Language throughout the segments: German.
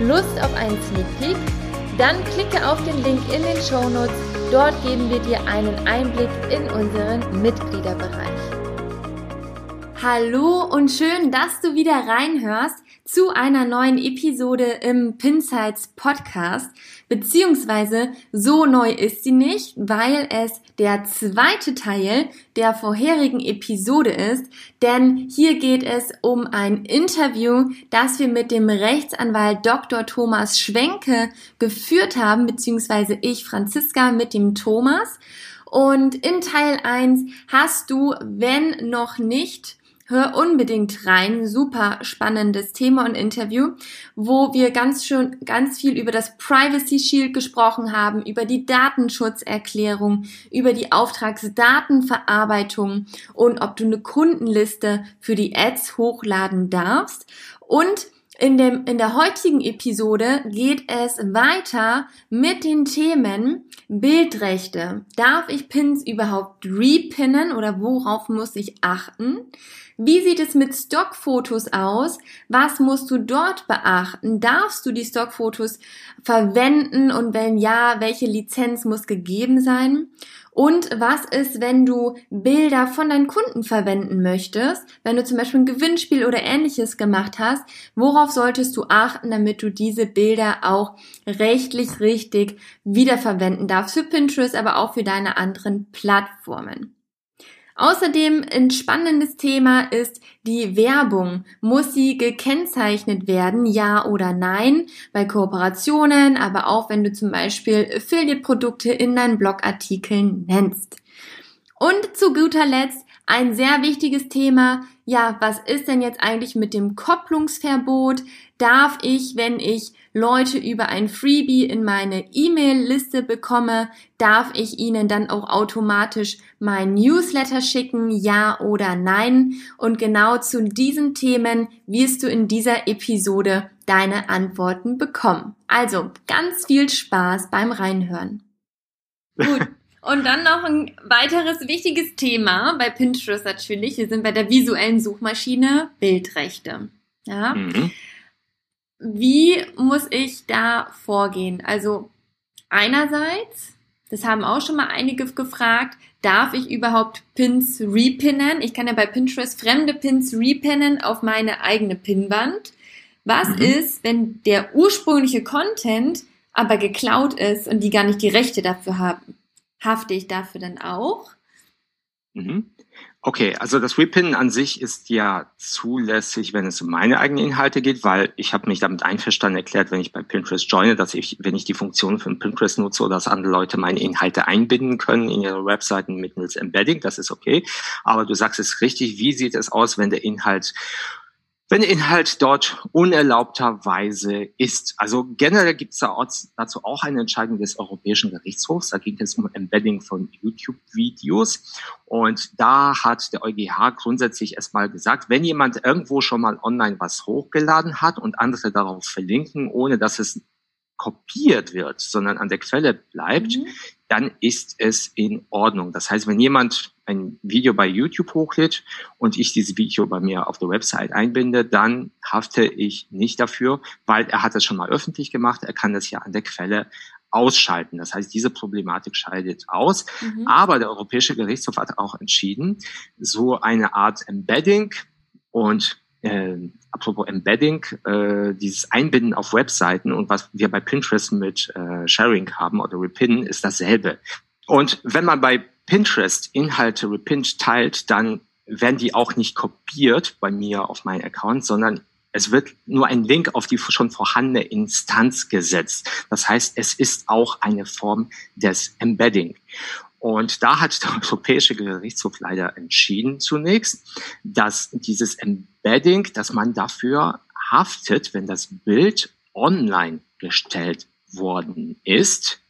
Lust auf einen Sneak Peek? Dann klicke auf den Link in den Show Notes. Dort geben wir dir einen Einblick in unseren Mitgliederbereich. Hallo und schön, dass du wieder reinhörst zu einer neuen Episode im Pinsights Podcast. Beziehungsweise so neu ist sie nicht, weil es der zweite Teil der vorherigen Episode ist. Denn hier geht es um ein Interview, das wir mit dem Rechtsanwalt Dr. Thomas Schwenke geführt haben, beziehungsweise ich, Franziska, mit dem Thomas. Und in Teil 1 hast du, wenn noch nicht Hör unbedingt rein. Super spannendes Thema und Interview, wo wir ganz schön, ganz viel über das Privacy Shield gesprochen haben, über die Datenschutzerklärung, über die Auftragsdatenverarbeitung und ob du eine Kundenliste für die Ads hochladen darfst. Und in, dem, in der heutigen Episode geht es weiter mit den Themen Bildrechte. Darf ich Pins überhaupt repinnen oder worauf muss ich achten? Wie sieht es mit Stockfotos aus? Was musst du dort beachten? Darfst du die Stockfotos verwenden und wenn ja, welche Lizenz muss gegeben sein? Und was ist, wenn du Bilder von deinen Kunden verwenden möchtest? Wenn du zum Beispiel ein Gewinnspiel oder ähnliches gemacht hast, worauf solltest du achten, damit du diese Bilder auch rechtlich richtig wiederverwenden darfst für Pinterest, aber auch für deine anderen Plattformen? Außerdem ein spannendes Thema ist die Werbung. Muss sie gekennzeichnet werden, ja oder nein? Bei Kooperationen, aber auch wenn du zum Beispiel Affiliate-Produkte in deinen Blogartikeln nennst. Und zu guter Letzt ein sehr wichtiges Thema. Ja, was ist denn jetzt eigentlich mit dem Kopplungsverbot? Darf ich, wenn ich Leute über ein Freebie in meine E-Mail-Liste bekomme, darf ich ihnen dann auch automatisch mein Newsletter schicken, ja oder nein? Und genau zu diesen Themen wirst du in dieser Episode deine Antworten bekommen. Also ganz viel Spaß beim Reinhören. Gut. Und dann noch ein weiteres wichtiges Thema bei Pinterest natürlich. Wir sind bei der visuellen Suchmaschine Bildrechte. Ja. Mhm. Wie muss ich da vorgehen? Also einerseits, das haben auch schon mal einige gefragt, darf ich überhaupt Pins repinnen? Ich kann ja bei Pinterest fremde Pins repinnen auf meine eigene Pinwand. Was mhm. ist, wenn der ursprüngliche Content aber geklaut ist und die gar nicht die Rechte dafür haben? Hafte ich dafür dann auch? Mhm. Okay, also das Repinnen an sich ist ja zulässig, wenn es um meine eigenen Inhalte geht, weil ich habe mich damit einverstanden erklärt, wenn ich bei Pinterest joine, dass ich, wenn ich die Funktion von Pinterest nutze, dass andere Leute meine Inhalte einbinden können in ihre Webseiten mittels Embedding, das ist okay. Aber du sagst es richtig, wie sieht es aus, wenn der Inhalt wenn Inhalt dort unerlaubterweise ist. Also generell gibt es da dazu auch eine Entscheidung des Europäischen Gerichtshofs. Da ging es um Embedding von YouTube-Videos. Und da hat der EuGH grundsätzlich erstmal gesagt, wenn jemand irgendwo schon mal online was hochgeladen hat und andere darauf verlinken, ohne dass es kopiert wird, sondern an der Quelle bleibt, mhm. Dann ist es in Ordnung. Das heißt, wenn jemand ein Video bei YouTube hochlädt und ich dieses Video bei mir auf der Website einbinde, dann hafte ich nicht dafür, weil er hat es schon mal öffentlich gemacht. Er kann das ja an der Quelle ausschalten. Das heißt, diese Problematik scheidet aus. Mhm. Aber der Europäische Gerichtshof hat auch entschieden, so eine Art Embedding und äh, apropos Embedding, äh, dieses Einbinden auf Webseiten und was wir bei Pinterest mit äh, Sharing haben oder Repinnen, ist dasselbe. Und wenn man bei Pinterest Inhalte repinnt teilt, dann werden die auch nicht kopiert bei mir auf meinen Account, sondern es wird nur ein Link auf die schon vorhandene Instanz gesetzt. Das heißt, es ist auch eine Form des Embedding. Und da hat der Europäische Gerichtshof leider entschieden zunächst, dass dieses Embedding, dass man dafür haftet, wenn das Bild online gestellt worden ist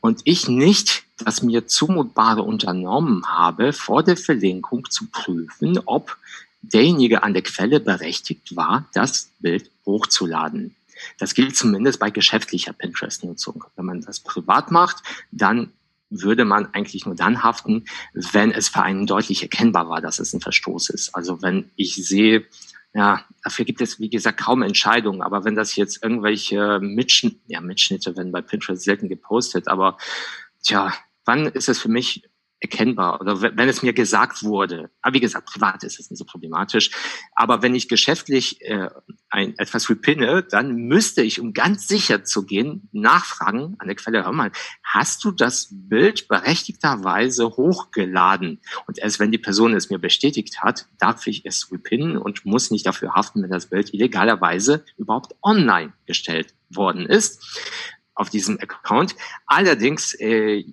und ich nicht das mir zumutbare unternommen habe, vor der Verlinkung zu prüfen, ob derjenige an der Quelle berechtigt war, das Bild hochzuladen. Das gilt zumindest bei geschäftlicher Pinterest-Nutzung. Wenn man das privat macht, dann würde man eigentlich nur dann haften, wenn es für einen deutlich erkennbar war, dass es ein Verstoß ist. Also wenn ich sehe, ja, dafür gibt es, wie gesagt, kaum Entscheidungen. Aber wenn das jetzt irgendwelche Mitschnitte, ja, Mitschnitte werden bei Pinterest selten gepostet, aber tja, wann ist es für mich erkennbar oder wenn es mir gesagt wurde. Aber wie gesagt, privat ist es nicht so problematisch. Aber wenn ich geschäftlich äh, ein, etwas repinne, dann müsste ich, um ganz sicher zu gehen, nachfragen an der Quelle, hör mal, hast du das Bild berechtigterweise hochgeladen? Und erst wenn die Person es mir bestätigt hat, darf ich es repinnen und muss nicht dafür haften, wenn das Bild illegalerweise überhaupt online gestellt worden ist auf diesem Account. Allerdings äh,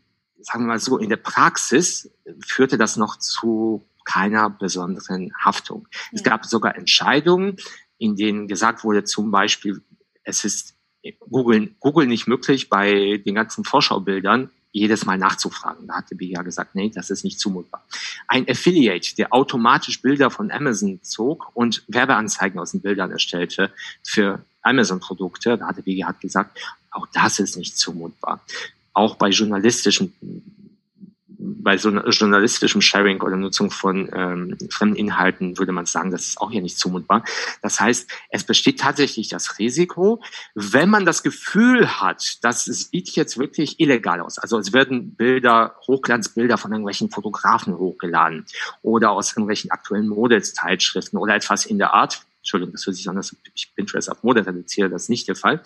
sagen wir mal so, in der Praxis führte das noch zu keiner besonderen Haftung. Ja. Es gab sogar Entscheidungen, in denen gesagt wurde, zum Beispiel, es ist Google, Google nicht möglich, bei den ganzen Vorschaubildern jedes Mal nachzufragen. Da hat die BGA gesagt, nee, das ist nicht zumutbar. Ein Affiliate, der automatisch Bilder von Amazon zog und Werbeanzeigen aus den Bildern erstellte für Amazon-Produkte, da hat die BGA gesagt, auch das ist nicht zumutbar auch bei journalistischen bei so journalistischem Sharing oder Nutzung von ähm, fremden Inhalten würde man sagen, das ist auch hier nicht zumutbar. Das heißt, es besteht tatsächlich das Risiko, wenn man das Gefühl hat, dass es sieht jetzt wirklich illegal aus. Also es werden Bilder, Hochglanzbilder von irgendwelchen Fotografen hochgeladen oder aus irgendwelchen aktuellen Modezeitschriften oder etwas in der Art. Entschuldigung, das hört sich an, dass ich Pinterest auf Mode reduziere, das ist nicht der Fall.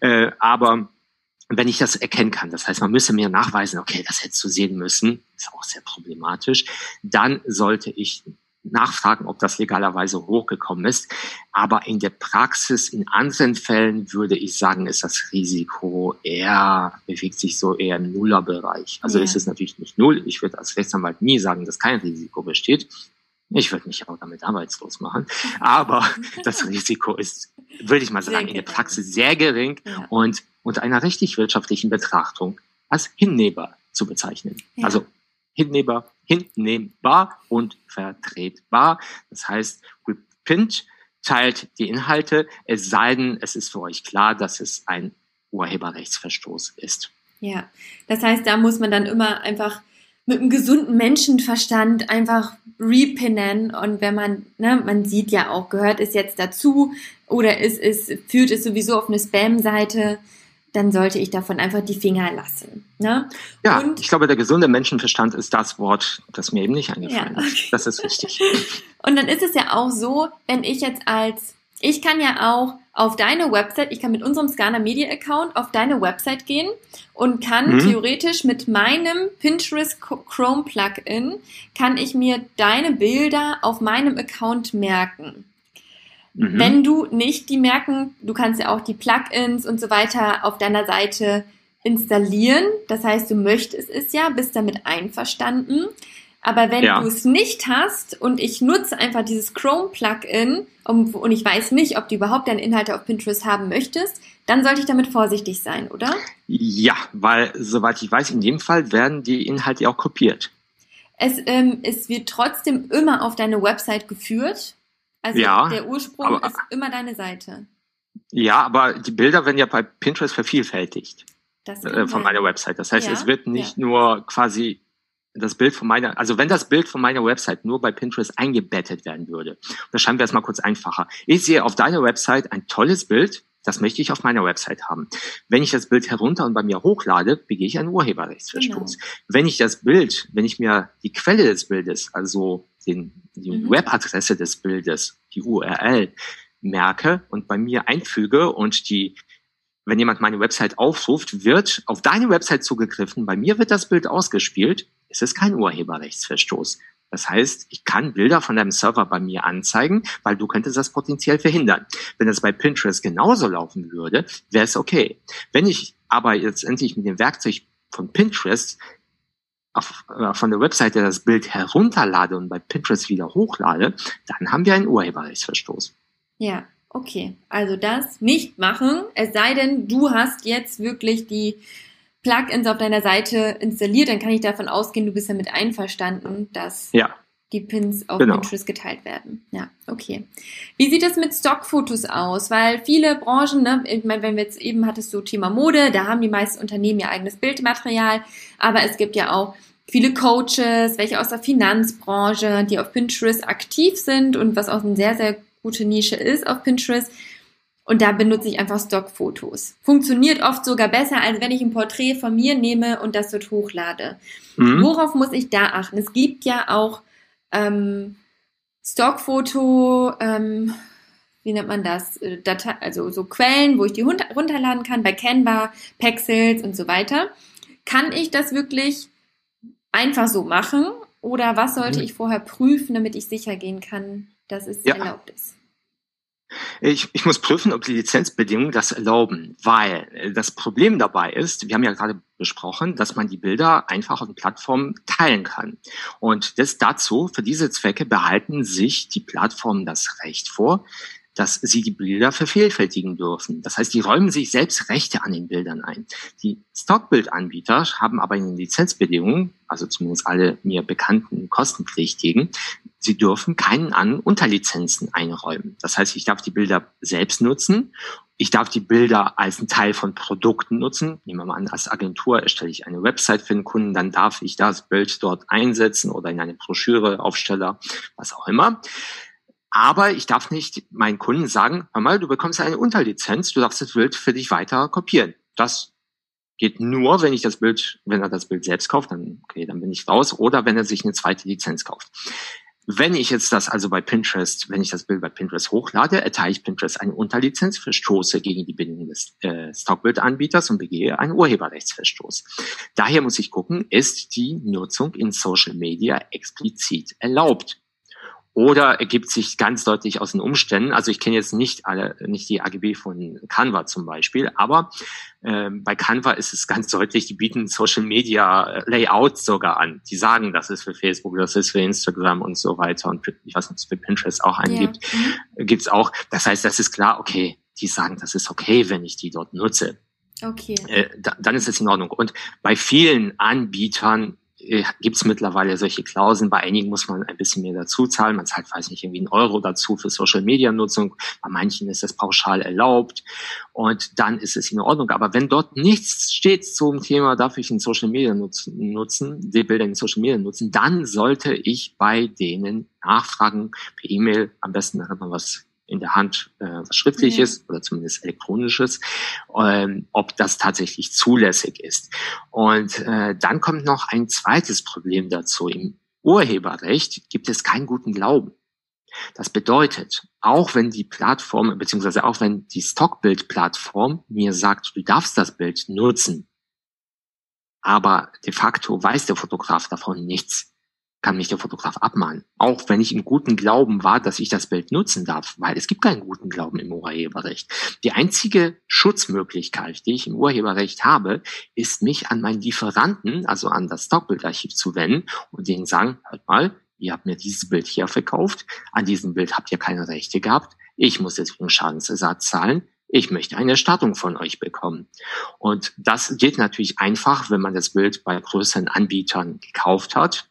Äh, aber wenn ich das erkennen kann, das heißt, man müsse mir nachweisen, okay, das hättest du sehen müssen, ist auch sehr problematisch, dann sollte ich nachfragen, ob das legalerweise hochgekommen ist. Aber in der Praxis, in anderen Fällen würde ich sagen, ist das Risiko eher, bewegt sich so eher im Nullerbereich. Also ja. ist es natürlich nicht null. Ich würde als Rechtsanwalt nie sagen, dass kein Risiko besteht. Ich würde mich auch damit arbeitslos machen. Aber das Risiko ist, würde ich mal sagen, in der Praxis sehr gering ja. und unter einer richtig wirtschaftlichen Betrachtung als hinnehmbar zu bezeichnen. Ja. Also hinnehmbar, hinnehmbar und vertretbar. Das heißt, Repint teilt die Inhalte, es sei denn, es ist für euch klar, dass es ein Urheberrechtsverstoß ist. Ja, das heißt, da muss man dann immer einfach mit einem gesunden Menschenverstand einfach repinnen und wenn man, ne, man sieht ja auch, gehört es jetzt dazu oder ist es, führt es sowieso auf eine Spam-Seite, dann sollte ich davon einfach die Finger lassen. Ne? Ja, und, ich glaube, der gesunde Menschenverstand ist das Wort, das mir eben nicht eingefallen ja, okay. ist. Das ist richtig. und dann ist es ja auch so, wenn ich jetzt als, ich kann ja auch auf deine Website, ich kann mit unserem Scanner Media Account auf deine Website gehen und kann mhm. theoretisch mit meinem Pinterest Chrome Plugin kann ich mir deine Bilder auf meinem Account merken. Mhm. Wenn du nicht die merken, du kannst ja auch die Plugins und so weiter auf deiner Seite installieren. Das heißt, du möchtest es ja, bist damit einverstanden. Aber wenn ja. du es nicht hast und ich nutze einfach dieses Chrome-Plugin und, und ich weiß nicht, ob du überhaupt deine Inhalte auf Pinterest haben möchtest, dann sollte ich damit vorsichtig sein, oder? Ja, weil soweit ich weiß, in dem Fall werden die Inhalte auch kopiert. Es, ähm, es wird trotzdem immer auf deine Website geführt. Also ja, der Ursprung aber, ist immer deine Seite. Ja, aber die Bilder werden ja bei Pinterest vervielfältigt. Äh, von meiner Website. Das heißt, ja, es wird nicht ja. nur quasi das Bild von meiner, also wenn das Bild von meiner Website nur bei Pinterest eingebettet werden würde, dann schreiben wir es mal kurz einfacher. Ich sehe auf deiner Website ein tolles Bild Das möchte ich auf meiner Website haben. Wenn ich das Bild herunter und bei mir hochlade, begehe ich einen Urheberrechtsverstoß. Genau. Wenn ich das Bild, wenn ich mir die Quelle des Bildes, also den, die mhm. Webadresse des Bildes, die URL, merke und bei mir einfüge und die wenn jemand meine Website aufruft, wird auf deine Website zugegriffen, bei mir wird das Bild ausgespielt, ist es kein Urheberrechtsverstoß. Das heißt, ich kann Bilder von deinem Server bei mir anzeigen, weil du könntest das potenziell verhindern. Wenn das bei Pinterest genauso laufen würde, wäre es okay. Wenn ich aber jetzt endlich mit dem Werkzeug von Pinterest auf, äh, von der Webseite das Bild herunterlade und bei Pinterest wieder hochlade, dann haben wir einen Urheberrechtsverstoß. Ja, okay. Also das nicht machen, es sei denn, du hast jetzt wirklich die Plugins auf deiner Seite installiert, dann kann ich davon ausgehen, du bist damit einverstanden, dass ja. die Pins auf genau. Pinterest geteilt werden. Ja, okay. Wie sieht es mit Stockfotos aus? Weil viele Branchen, ne, ich meine, wenn wir jetzt eben hattest du Thema Mode, da haben die meisten Unternehmen ihr eigenes Bildmaterial, aber es gibt ja auch viele Coaches, welche aus der Finanzbranche, die auf Pinterest aktiv sind und was auch eine sehr, sehr gute Nische ist auf Pinterest und da benutze ich einfach Stockfotos. Funktioniert oft sogar besser, als wenn ich ein Porträt von mir nehme und das dort hochlade. Mhm. Worauf muss ich da achten? Es gibt ja auch ähm, Stockfoto, ähm, wie nennt man das? Äh, Datei, also so Quellen, wo ich die runterladen kann, bei Canva, Pexels und so weiter. Kann ich das wirklich einfach so machen? Oder was sollte mhm. ich vorher prüfen, damit ich sicher gehen kann, dass es ja. erlaubt ist? Ich, ich muss prüfen, ob die Lizenzbedingungen das erlauben, weil äh, das Problem dabei ist, wir haben ja gerade besprochen, dass man die Bilder einfach auf den Plattformen teilen kann. Und das dazu, für diese Zwecke behalten sich die Plattformen das Recht vor, dass sie die Bilder vervielfältigen dürfen. Das heißt, die räumen sich selbst Rechte an den Bildern ein. Die Stockbildanbieter haben aber in den Lizenzbedingungen, also zumindest alle mir bekannten kostenpflichtigen, sie dürfen keinen an Unterlizenzen einräumen. Das heißt, ich darf die Bilder selbst nutzen. Ich darf die Bilder als ein Teil von Produkten nutzen. Nehmen wir mal an, als Agentur erstelle ich eine Website für den Kunden, dann darf ich das Bild dort einsetzen oder in eine Broschüre, Aufsteller, was auch immer. Aber ich darf nicht meinen Kunden sagen, hör mal, du bekommst eine Unterlizenz, du darfst das Bild für dich weiter kopieren. Das geht nur, wenn ich das Bild, wenn er das Bild selbst kauft, dann, okay, dann bin ich raus, oder wenn er sich eine zweite Lizenz kauft. Wenn ich jetzt das also bei Pinterest, wenn ich das Bild bei Pinterest hochlade, erteile ich Pinterest eine Unterlizenz, verstoße gegen die Bedingungen des äh, Stockbildanbieters und begehe einen Urheberrechtsverstoß. Daher muss ich gucken, ist die Nutzung in Social Media explizit erlaubt? Oder ergibt sich ganz deutlich aus den Umständen. Also ich kenne jetzt nicht alle, nicht die AGB von Canva zum Beispiel, aber äh, bei Canva ist es ganz deutlich, die bieten Social Media Layout sogar an. Die sagen, das ist für Facebook, das ist für Instagram und so weiter und ich weiß nicht, ob es für Pinterest auch angibt, ja. mhm. gibt's auch. Das heißt, das ist klar, okay, die sagen, das ist okay, wenn ich die dort nutze. Okay. Äh, da, dann ist es in Ordnung. Und bei vielen Anbietern äh, gibt es mittlerweile solche Klauseln. Bei einigen muss man ein bisschen mehr dazu zahlen. Man zahlt, weiß nicht, irgendwie einen Euro dazu für Social-Media-Nutzung. Bei manchen ist das pauschal erlaubt. Und dann ist es in Ordnung. Aber wenn dort nichts steht zum Thema, darf ich in Social-Media nutzen, nutzen, die Bilder in Social-Media nutzen, dann sollte ich bei denen nachfragen per E-Mail. Am besten hat man was in der Hand äh, was Schriftliches oder zumindest Elektronisches, ähm, ob das tatsächlich zulässig ist. Und äh, dann kommt noch ein zweites Problem dazu. Im Urheberrecht gibt es keinen guten Glauben. Das bedeutet, auch wenn die Plattform, beziehungsweise auch wenn die Stockbild-Plattform mir sagt, du darfst das Bild nutzen, aber de facto weiß der Fotograf davon nichts, kann mich der Fotograf abmahnen. Auch wenn ich im guten Glauben war, dass ich das Bild nutzen darf, weil es gibt keinen guten Glauben im Urheberrecht. Die einzige Schutzmöglichkeit, die ich im Urheberrecht habe, ist mich an meinen Lieferanten, also an das Stockbildarchiv zu wenden und denen sagen, hört mal, ihr habt mir dieses Bild hier verkauft, an diesem Bild habt ihr keine Rechte gehabt, ich muss deswegen Schadensersatz zahlen, ich möchte eine Erstattung von euch bekommen. Und das geht natürlich einfach, wenn man das Bild bei größeren Anbietern gekauft hat,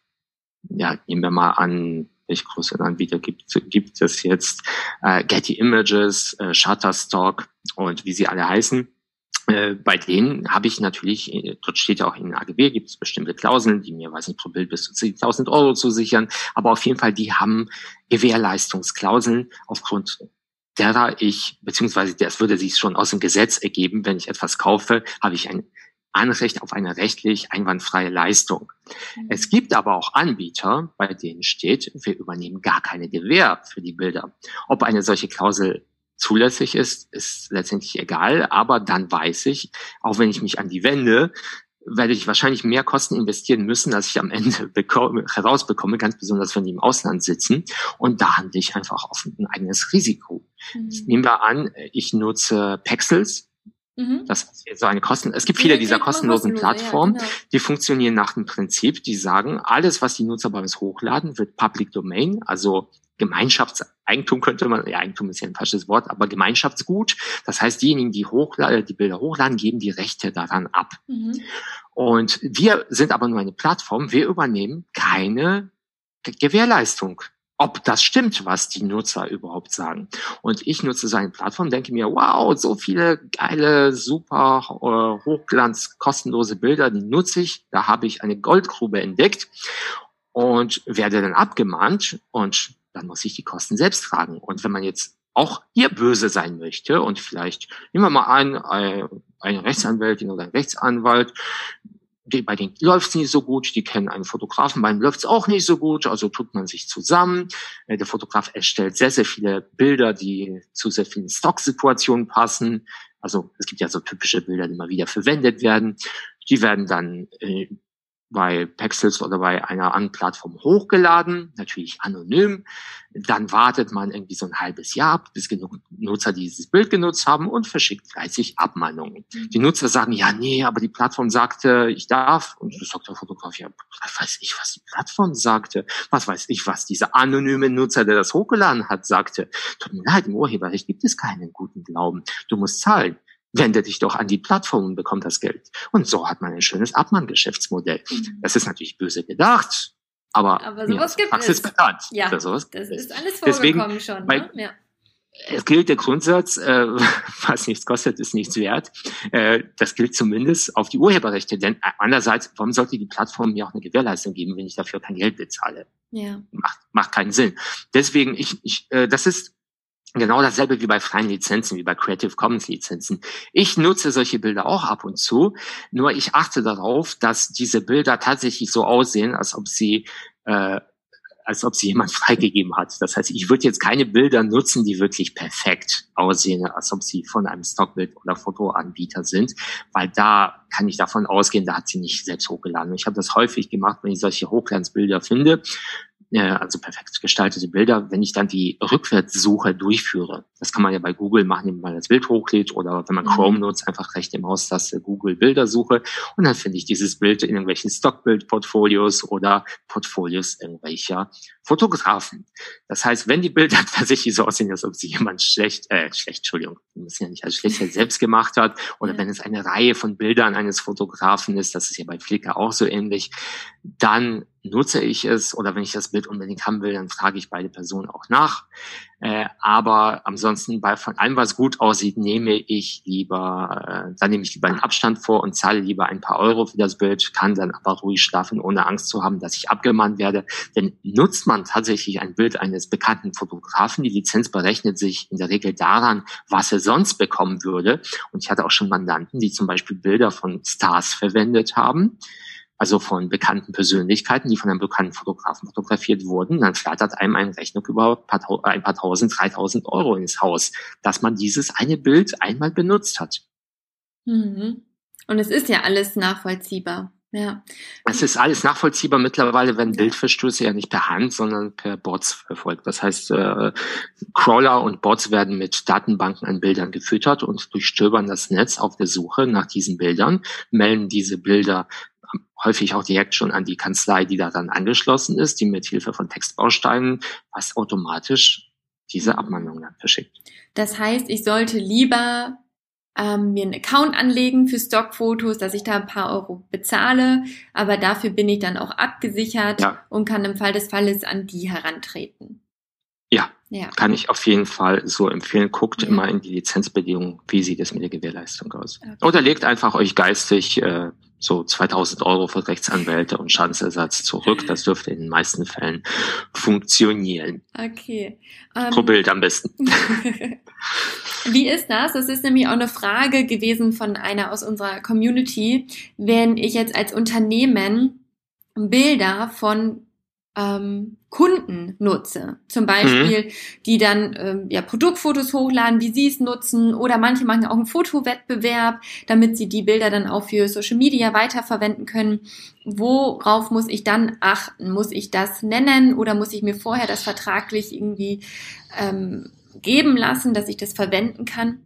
ja, nehmen wir mal an, welche große Anbieter gibt, gibt es jetzt, äh, Getty Images, äh, Shutterstock und wie sie alle heißen. Äh, bei denen habe ich natürlich, äh, dort steht ja auch in AGB, gibt es bestimmte Klauseln, die mir, weiß nicht, pro Bild bis zu 10.000 Euro zu sichern, aber auf jeden Fall, die haben Gewährleistungsklauseln aufgrund derer ich, beziehungsweise das würde sich schon aus dem Gesetz ergeben, wenn ich etwas kaufe, habe ich ein Anrecht auf eine rechtlich einwandfreie Leistung. Mhm. Es gibt aber auch Anbieter, bei denen steht, wir übernehmen gar keine Gewähr für die Bilder. Ob eine solche Klausel zulässig ist, ist letztendlich egal, aber dann weiß ich, auch wenn ich mich an die wende, werde ich wahrscheinlich mehr Kosten investieren müssen, als ich am Ende bekomme, herausbekomme, ganz besonders wenn die im Ausland sitzen. Und da handle ich einfach auf ein eigenes Risiko. Mhm. Nehmen wir an, ich nutze Pexels Mhm. Das ist so eine Kosten. Es gibt viele ja, dieser kostenlosen Plattformen, ja, genau. die funktionieren nach dem Prinzip, die sagen, alles, was die Nutzer bei uns hochladen, wird Public Domain, also Gemeinschaftseigentum könnte man, ja, Eigentum ist ja ein falsches Wort, aber Gemeinschaftsgut. Das heißt, diejenigen, die hochladen, die Bilder hochladen, geben die Rechte daran ab. Mhm. Und wir sind aber nur eine Plattform. Wir übernehmen keine Gewährleistung ob das stimmt, was die Nutzer überhaupt sagen. Und ich nutze seine Plattform, denke mir, wow, so viele geile, super äh, hochglanz, kostenlose Bilder, die nutze ich. Da habe ich eine Goldgrube entdeckt und werde dann abgemahnt und dann muss ich die Kosten selbst tragen. Und wenn man jetzt auch hier böse sein möchte und vielleicht nehmen wir mal an, eine Rechtsanwältin oder ein Rechtsanwalt die, bei denen läuft's nicht so gut, die kennen einen Fotografen, bei ihm läuft's auch nicht so gut, also tut man sich zusammen. Äh, der Fotograf erstellt sehr, sehr viele Bilder, die zu sehr vielen Stocksituationen passen. Also es gibt ja so typische Bilder, die immer wieder verwendet werden. Die werden dann äh, bei Pexels oder bei einer anderen Plattform hochgeladen, natürlich anonym. Dann wartet man irgendwie so ein halbes Jahr ab, bis genug Nutzer dieses Bild genutzt haben und verschickt fleißig Abmahnungen. Mhm. Die Nutzer sagen, ja, nee, aber die Plattform sagte, ich darf. Und das sagt der Fotograf, ja, was weiß ich, was die Plattform sagte. Was weiß ich, was dieser anonyme Nutzer, der das hochgeladen hat, sagte. Tut mir leid, im Urheberrecht gibt es keinen guten Glauben. Du musst zahlen wende dich doch an die Plattform und bekomm das Geld. Und so hat man ein schönes Abmann-Geschäftsmodell. Mhm. Das ist natürlich böse gedacht, aber, aber sowas ja, gibt Praxis es. bekannt. Ja, das ist alles vorgekommen Deswegen, schon. Ne? Ja. Es gilt der Grundsatz, äh, was nichts kostet, ist nichts wert. Äh, das gilt zumindest auf die Urheberrechte. Denn andererseits, warum sollte die Plattform mir auch eine Gewährleistung geben, wenn ich dafür kein Geld bezahle? Ja. Macht, macht keinen Sinn. Deswegen, ich, ich, äh, das ist Genau dasselbe wie bei freien Lizenzen, wie bei Creative Commons Lizenzen. Ich nutze solche Bilder auch ab und zu, nur ich achte darauf, dass diese Bilder tatsächlich so aussehen, als ob sie äh, als ob sie jemand freigegeben hat. Das heißt, ich würde jetzt keine Bilder nutzen, die wirklich perfekt aussehen, als ob sie von einem Stockbild oder Fotoanbieter sind, weil da kann ich davon ausgehen, da hat sie nicht selbst hochgeladen. Ich habe das häufig gemacht, wenn ich solche Hochglanzbilder finde, äh, also perfekt gestaltete Bilder, wenn ich dann die Rückwärtssuche durchführe. Das kann man ja bei Google machen, wenn man das Bild hochlädt oder wenn man mhm. Chrome nutzt, einfach rechte Maustaste Google Bildersuche und dann finde ich dieses Bild in irgendwelchen Stockbild-Portfolios oder Portfolios irgendwelcher Fotografen. Das heißt, wenn die Bilder tatsächlich so aussehen, als ob sie jemand schlecht, äh, schlecht, Entschuldigung, wir müssen ja nicht als schlecht selbst gemacht hat, oder wenn es eine Reihe von Bildern eines Fotografen ist, das ist ja bei Flickr auch so ähnlich, dann nutze ich es oder wenn ich das Bild unbedingt haben will, dann frage ich beide Personen auch nach. Äh, aber ansonsten bei von allem, was gut aussieht, nehme ich lieber, äh, dann nehme ich lieber einen Abstand vor und zahle lieber ein paar Euro für das Bild, kann dann aber ruhig schlafen, ohne Angst zu haben, dass ich abgemahnt werde. Denn nutzt man tatsächlich ein Bild eines bekannten Fotografen, die Lizenz berechnet sich in der Regel daran, was er sonst bekommen würde. Und ich hatte auch schon Mandanten, die zum Beispiel Bilder von Stars verwendet haben also von bekannten Persönlichkeiten, die von einem bekannten Fotografen fotografiert wurden, dann flattert einem eine Rechnung über ein paar tausend, dreitausend Euro ins Haus, dass man dieses eine Bild einmal benutzt hat. Mhm. Und es ist ja alles nachvollziehbar. Ja. Es ist alles nachvollziehbar. Mittlerweile werden Bildverstöße ja nicht per Hand, sondern per Bots verfolgt. Das heißt, äh, Crawler und Bots werden mit Datenbanken an Bildern gefüttert und durchstöbern das Netz auf der Suche nach diesen Bildern, melden diese Bilder häufig auch direkt schon an die Kanzlei, die da dann angeschlossen ist, die mit Hilfe von Textbausteinen fast automatisch diese Abmahnung dann verschickt. Das heißt, ich sollte lieber ähm, mir einen Account anlegen für Stockfotos, dass ich da ein paar Euro bezahle, aber dafür bin ich dann auch abgesichert ja. und kann im Fall des Falles an die herantreten. Ja, Ja. Kann ich auf jeden Fall so empfehlen. Guckt ja. immer in die Lizenzbedingungen, wie sieht es mit der Gewährleistung aus. Okay. Oder legt einfach euch geistig äh, so 2000 Euro für Rechtsanwälte und Schadensersatz zurück. Das dürfte in den meisten Fällen funktionieren. Okay. Um, Pro Bild am besten. Wie ist das? Das ist nämlich auch eine Frage gewesen von einer aus unserer Community. Wenn ich jetzt als Unternehmen Bilder von ähm, Kunden nutze. Zum Beispiel, mhm. die dann ähm, ja, Produktfotos hochladen, wie sie es nutzen, oder manche machen auch einen Fotowettbewerb, damit sie die Bilder dann auch für Social Media weiterverwenden können. Worauf muss ich dann achten? Muss ich das nennen oder muss ich mir vorher das vertraglich irgendwie ähm, geben lassen, dass ich das verwenden kann?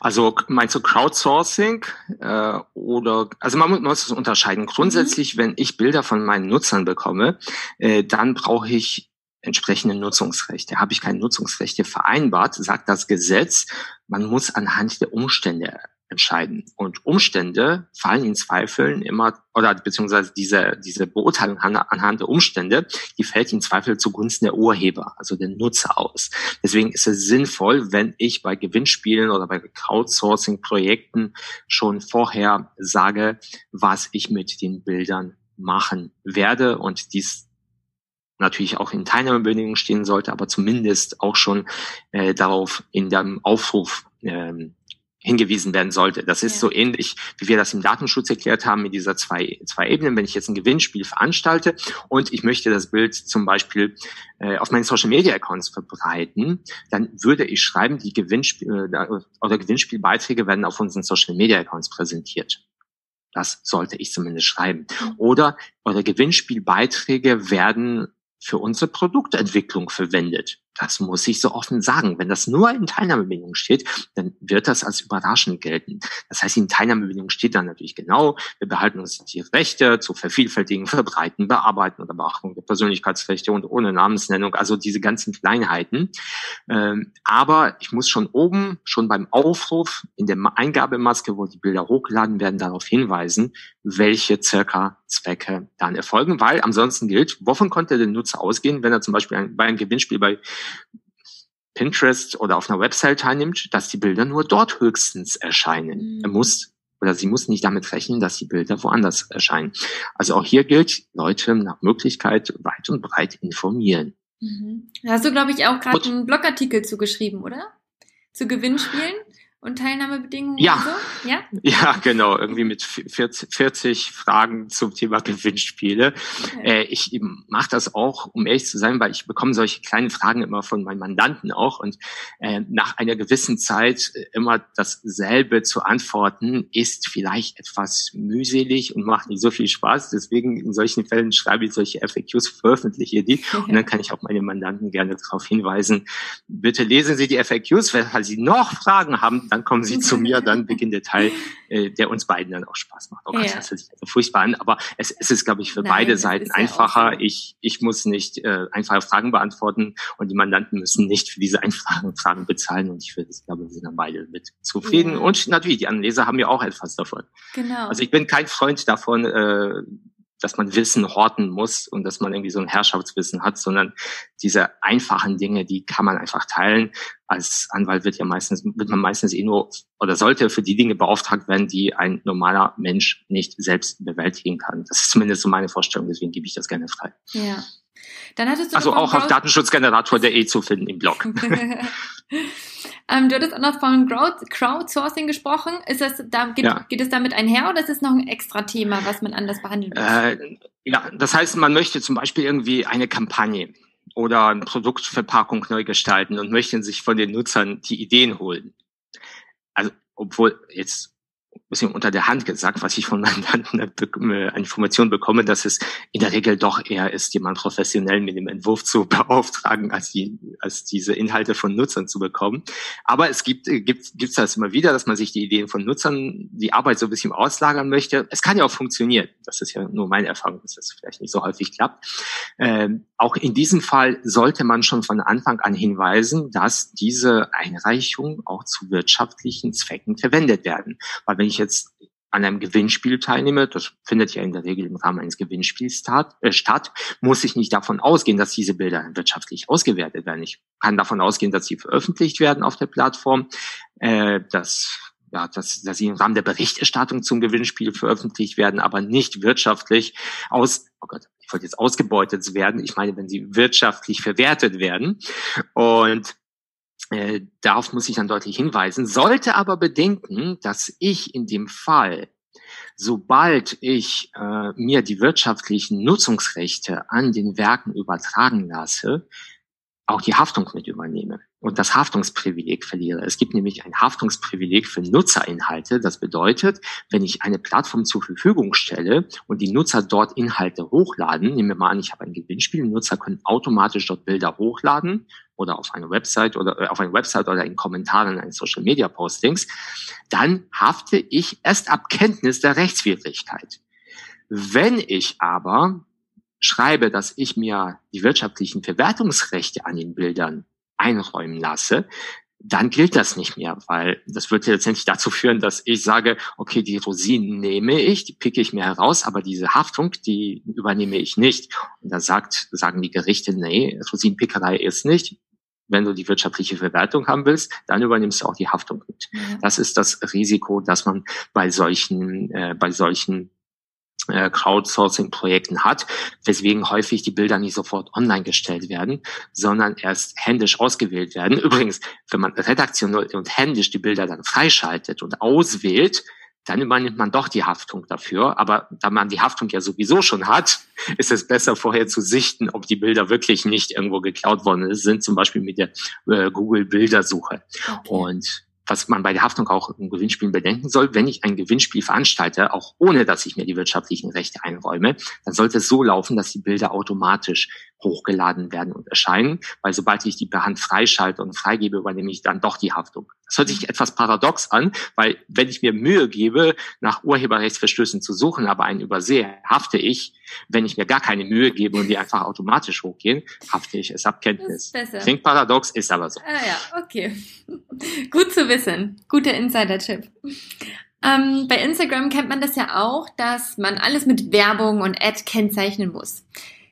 Also meinst du Crowdsourcing äh, oder also man muss es unterscheiden. Grundsätzlich, mhm. wenn ich Bilder von meinen Nutzern bekomme, äh, dann brauche ich entsprechende Nutzungsrechte. Habe ich keine Nutzungsrechte vereinbart, sagt das Gesetz, man muss anhand der Umstände entscheiden. Und Umstände fallen in Zweifeln immer, oder beziehungsweise diese, diese Beurteilung anhand der Umstände, die fällt in Zweifel zugunsten der Urheber, also der Nutzer aus. Deswegen ist es sinnvoll, wenn ich bei Gewinnspielen oder bei Crowdsourcing-Projekten schon vorher sage, was ich mit den Bildern machen werde und dies natürlich auch in Teilnahmebedingungen stehen sollte, aber zumindest auch schon äh, darauf in dem Aufruf ähm, hingewiesen werden sollte. Das ist ja. so ähnlich, wie wir das im Datenschutz erklärt haben, mit dieser zwei, zwei Ebenen. Wenn ich jetzt ein Gewinnspiel veranstalte und ich möchte das Bild zum Beispiel äh, auf meinen Social Media Accounts verbreiten, dann würde ich schreiben, die Gewinnspiel äh, oder Gewinnspielbeiträge werden auf unseren Social Media Accounts präsentiert. Das sollte ich zumindest schreiben. Oder, oder Gewinnspielbeiträge werden für unsere Produktentwicklung verwendet. Das muss ich so offen sagen. Wenn das nur in Teilnahmebedingungen steht, dann wird das als überraschend gelten. Das heißt, in Teilnahmebedingungen steht dann natürlich genau, wir behalten uns die Rechte zu vervielfältigen, verbreiten, bearbeiten oder Beachtung der Persönlichkeitsrechte und ohne Namensnennung, also diese ganzen Kleinheiten. Ähm, aber ich muss schon oben, schon beim Aufruf in der Eingabemaske, wo die Bilder hochgeladen werden, darauf hinweisen, welche circa Zwecke dann erfolgen, weil ansonsten gilt, wovon konnte der Nutzer ausgehen, wenn er zum Beispiel bei einem Gewinnspiel bei Pinterest oder auf einer Website teilnimmt, dass die Bilder nur dort höchstens erscheinen. Mhm. Er muss oder sie muss nicht damit rechnen, dass die Bilder woanders erscheinen. Also auch hier gilt, Leute nach Möglichkeit weit und breit informieren. Mhm. Da hast du, glaube ich, auch gerade einen Blogartikel zugeschrieben, oder? Zu Gewinnspielen? Und Teilnahmebedingungen ja. so? Ja, ja, genau. Irgendwie mit 40, 40 Fragen zum Thema Gewinnspiele. Okay. Äh, ich mache das auch, um ehrlich zu sein, weil ich bekomme solche kleinen Fragen immer von meinen Mandanten auch und äh, nach einer gewissen Zeit äh, immer dasselbe zu antworten ist vielleicht etwas mühselig und macht nicht so viel Spaß. Deswegen in solchen Fällen schreibe ich solche FAQs, veröffentliche die okay. und dann kann ich auch meine Mandanten gerne darauf hinweisen. Bitte lesen Sie die FAQs, wenn Sie noch Fragen haben, dann kommen sie zu mir, dann beginnt der Teil, äh, der uns beiden dann auch Spaß macht. Oh Gott, ja. das hört sich also furchtbar an, aber es, es ist, glaube ich, für Nein, beide Seiten einfacher. Ja ich, ich muss nicht äh, einfache Fragen beantworten und die Mandanten müssen nicht für diese einfachen Fragen bezahlen und ich würde, ich glaube, wir sind dann beide mit zufrieden. Ja. Und natürlich, die Anleser haben ja auch etwas davon. Genau. Also ich bin kein Freund davon, äh, dass man Wissen horten muss und dass man irgendwie so ein Herrschaftswissen hat, sondern diese einfachen Dinge, die kann man einfach teilen. Als Anwalt wird ja meistens, wird man meistens eh nur oder sollte für die Dinge beauftragt werden, die ein normaler Mensch nicht selbst bewältigen kann. Das ist zumindest so meine Vorstellung, deswegen gebe ich das gerne frei. Ja. Dann hattest du also auch auf Datenschutzgenerator.de zu finden im Blog. ähm, du hattest auch noch von Crowdsourcing gesprochen. Ist das, da, geht, ja. geht es damit einher oder ist es noch ein extra Thema, was man anders behandeln muss? Äh, ja, das heißt, man möchte zum Beispiel irgendwie eine Kampagne oder eine Produktverpackung neu gestalten und möchte sich von den Nutzern die Ideen holen. Also, obwohl jetzt bisschen unter der Hand gesagt, was ich von Mandanten an Informationen bekomme, dass es in der Regel doch eher ist, jemand professionell mit dem Entwurf zu beauftragen, als, die, als diese Inhalte von Nutzern zu bekommen. Aber es gibt, gibt, gibt's das immer wieder, dass man sich die Ideen von Nutzern, die Arbeit so ein bisschen auslagern möchte. Es kann ja auch funktionieren. Das ist ja nur meine Erfahrung, dass das vielleicht nicht so häufig klappt. Ähm, auch in diesem Fall sollte man schon von Anfang an hinweisen, dass diese Einreichungen auch zu wirtschaftlichen Zwecken verwendet werden. Weil wenn ich jetzt an einem Gewinnspiel teilnehme, das findet ja in der Regel im Rahmen eines Gewinnspiels statt, äh, statt, muss ich nicht davon ausgehen, dass diese Bilder wirtschaftlich ausgewertet werden. Ich kann davon ausgehen, dass sie veröffentlicht werden auf der Plattform, äh, dass ja, dass, dass sie im Rahmen der Berichterstattung zum Gewinnspiel veröffentlicht werden, aber nicht wirtschaftlich aus, oh Gott, ich wollte jetzt ausgebeutet werden. Ich meine, wenn sie wirtschaftlich verwertet werden. Und äh, darauf muss ich dann deutlich hinweisen, sollte aber bedenken, dass ich in dem Fall, sobald ich äh, mir die wirtschaftlichen Nutzungsrechte an den Werken übertragen lasse, auch die Haftung mit übernehme und das Haftungsprivileg verliere. Es gibt nämlich ein Haftungsprivileg für Nutzerinhalte. Das bedeutet, wenn ich eine Plattform zur Verfügung stelle und die Nutzer dort Inhalte hochladen, nehmen wir mal an, ich habe ein Gewinnspiel, Nutzer können automatisch dort Bilder hochladen oder auf eine Website oder äh, auf eine Website oder in Kommentaren eines Social Media Postings, dann hafte ich erst ab Kenntnis der Rechtswidrigkeit. Wenn ich aber schreibe, dass ich mir die wirtschaftlichen Verwertungsrechte an den Bildern einräumen lasse, dann gilt das nicht mehr, weil das wird ja letztendlich dazu führen, dass ich sage, okay, die Rosinen nehme ich, die picke ich mir heraus, aber diese Haftung, die übernehme ich nicht. Und da sagt, sagen die Gerichte, nee, Rosinenpickerei ist nicht. Wenn du die wirtschaftliche Verwertung haben willst, dann übernimmst du auch die Haftung mit. Ja. Das ist das Risiko, dass man bei solchen, äh, bei solchen äh, Crowdsourcing-Projekten hat, weswegen häufig die Bilder nicht sofort online gestellt werden, sondern erst händisch ausgewählt werden. Übrigens, wenn man redaktionell und händisch die Bilder dann freischaltet und auswählt, dann übernimmt man doch die Haftung dafür. Aber da man die Haftung ja sowieso schon hat, ist es besser vorher zu sichten, ob die Bilder wirklich nicht irgendwo geklaut worden sind, zum Beispiel mit der äh, Google-Bildersuche. Okay. Und was man bei der Haftung auch im Gewinnspiel bedenken soll, wenn ich ein Gewinnspiel veranstalte, auch ohne dass ich mir die wirtschaftlichen Rechte einräume, dann sollte es so laufen, dass die Bilder automatisch hochgeladen werden und erscheinen, weil sobald ich die per Hand freischalte und freigebe, übernehme ich dann doch die Haftung. Das hört sich etwas paradox an, weil wenn ich mir Mühe gebe, nach Urheberrechtsverstößen zu suchen, aber einen übersehe, hafte ich. Wenn ich mir gar keine Mühe gebe und die einfach automatisch hochgehen, hafte ich es ab Kenntnis. Klingt paradox, ist aber so. Ah ja, okay. Gut zu wissen. Guter Insider-Tipp. Ähm, bei Instagram kennt man das ja auch, dass man alles mit Werbung und Ad kennzeichnen muss.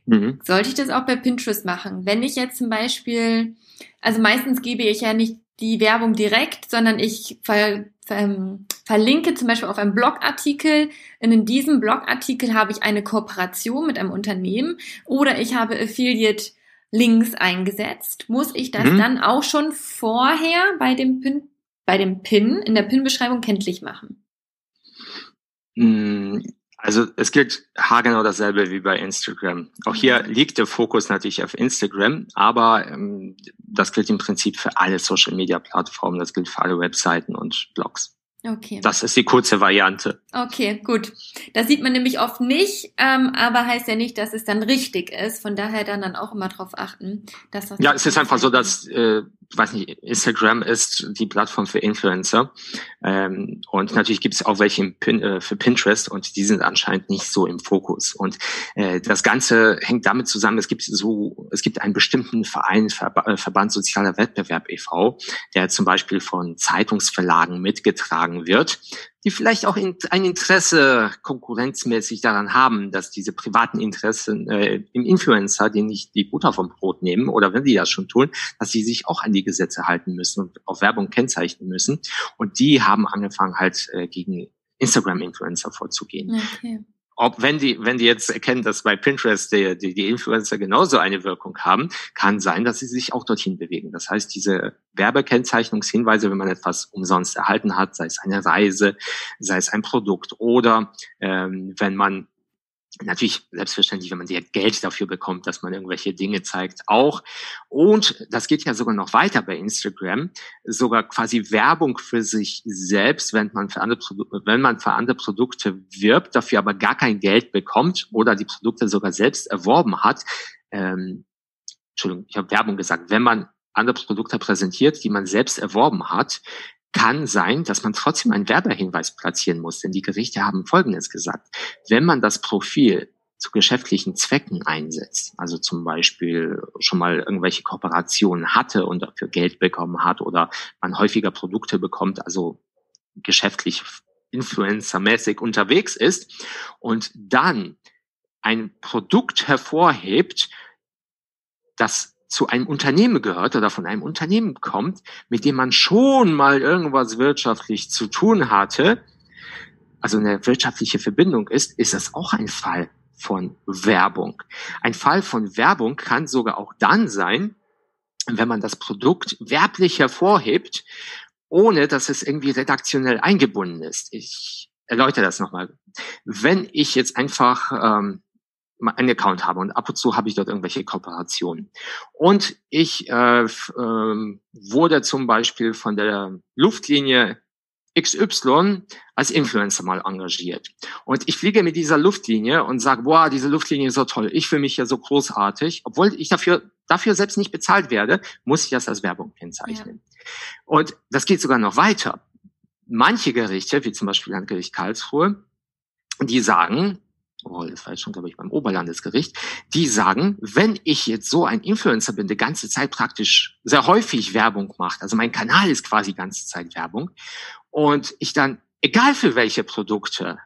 Mhm. Sollte ich das auch bei Pinterest machen? Wenn ich jetzt zum Beispiel, also meistens gebe ich ja nicht die Werbung direkt, sondern ich ver, ver, ähm, verlinke zum Beispiel auf einen Blogartikel. in diesem Blogartikel habe ich eine Kooperation mit einem Unternehmen oder ich habe Affiliate Links eingesetzt. Muss ich das mhm. dann auch schon vorher bei dem Pin, bei dem Pin in der Pin-Beschreibung kenntlich machen? Also es gilt haargenau dasselbe wie bei Instagram. Auch hier mhm. liegt der Fokus natürlich auf Instagram, aber ähm, das gilt im Prinzip für alle Social-Media-Plattformen, das gilt für alle Webseiten und Blogs. Okay. Das ist die kurze Variante. Okay, gut. Das sieht man nämlich oft nicht, ähm, aber heißt ja nicht, dass es dann richtig ist. Von daher dann dann auch immer darauf achten, dass das. Ja, es ist einfach so, dass äh, weiß nicht, Instagram ist die Plattform für Influencer. Ähm, und natürlich gibt es auch welche Pin, äh, für Pinterest und die sind anscheinend nicht so im Fokus. Und äh, das Ganze hängt damit zusammen, es gibt so, es gibt einen bestimmten Verein, Verba äh, Verband Sozialer Wettbewerb e.V., der zum Beispiel von Zeitungsverlagen mitgetragen wird die vielleicht auch in, ein Interesse konkurrenzmäßig daran haben, dass diese privaten Interessen äh, im Influencer, den nicht die Butter vom Brot nehmen, oder wenn die das schon tun, dass sie sich auch an die Gesetze halten müssen und auf Werbung kennzeichnen müssen. Und die haben angefangen halt äh, gegen Instagram-Influencer vorzugehen. Okay ob wenn die, wenn die jetzt erkennen, dass bei Pinterest die, die, die Influencer genauso eine Wirkung haben, kann sein, dass sie sich auch dorthin bewegen. Das heißt, diese Werbekennzeichnungshinweise, wenn man etwas umsonst erhalten hat, sei es eine Reise, sei es ein Produkt oder ähm, wenn man Natürlich selbstverständlich, wenn man dir Geld dafür bekommt, dass man irgendwelche Dinge zeigt, auch. Und das geht ja sogar noch weiter bei Instagram, sogar quasi Werbung für sich selbst, wenn man für andere, wenn man für andere Produkte wirbt, dafür aber gar kein Geld bekommt oder die Produkte sogar selbst erworben hat. Ähm, Entschuldigung, ich habe Werbung gesagt. Wenn man andere Produkte präsentiert, die man selbst erworben hat, kann sein, dass man trotzdem einen Werbehinweis platzieren muss, denn die Gerichte haben Folgendes gesagt. Wenn man das Profil zu geschäftlichen Zwecken einsetzt, also zum Beispiel schon mal irgendwelche Kooperationen hatte und dafür Geld bekommen hat oder man häufiger Produkte bekommt, also geschäftlich Influencer-mäßig unterwegs ist und dann ein Produkt hervorhebt, das zu einem Unternehmen gehört oder von einem Unternehmen kommt, mit dem man schon mal irgendwas wirtschaftlich zu tun hatte, also eine wirtschaftliche Verbindung ist, ist das auch ein Fall von Werbung. Ein Fall von Werbung kann sogar auch dann sein, wenn man das Produkt werblich hervorhebt, ohne dass es irgendwie redaktionell eingebunden ist. Ich erläutere das nochmal. Wenn ich jetzt einfach ähm, einen Account habe und ab und zu habe ich dort irgendwelche Kooperationen. Und ich äh, äh, wurde zum Beispiel von der Luftlinie XY als Influencer mal engagiert. Und ich fliege mit dieser Luftlinie und sage, boah, diese Luftlinie ist so toll, ich fühle mich ja so großartig. Obwohl ich dafür, dafür selbst nicht bezahlt werde, muss ich das als Werbung kennzeichnen. Ja. Und das geht sogar noch weiter. Manche Gerichte, wie zum Beispiel Landgericht Karlsruhe, die sagen, oh, das war jetzt schon, glaube ich, beim Oberlandesgericht, die sagen, wenn ich jetzt so ein Influencer bin, der ganze Zeit praktisch sehr häufig Werbung macht, also mein Kanal ist quasi ganze Zeit Werbung, und ich dann, egal für welche Produkte,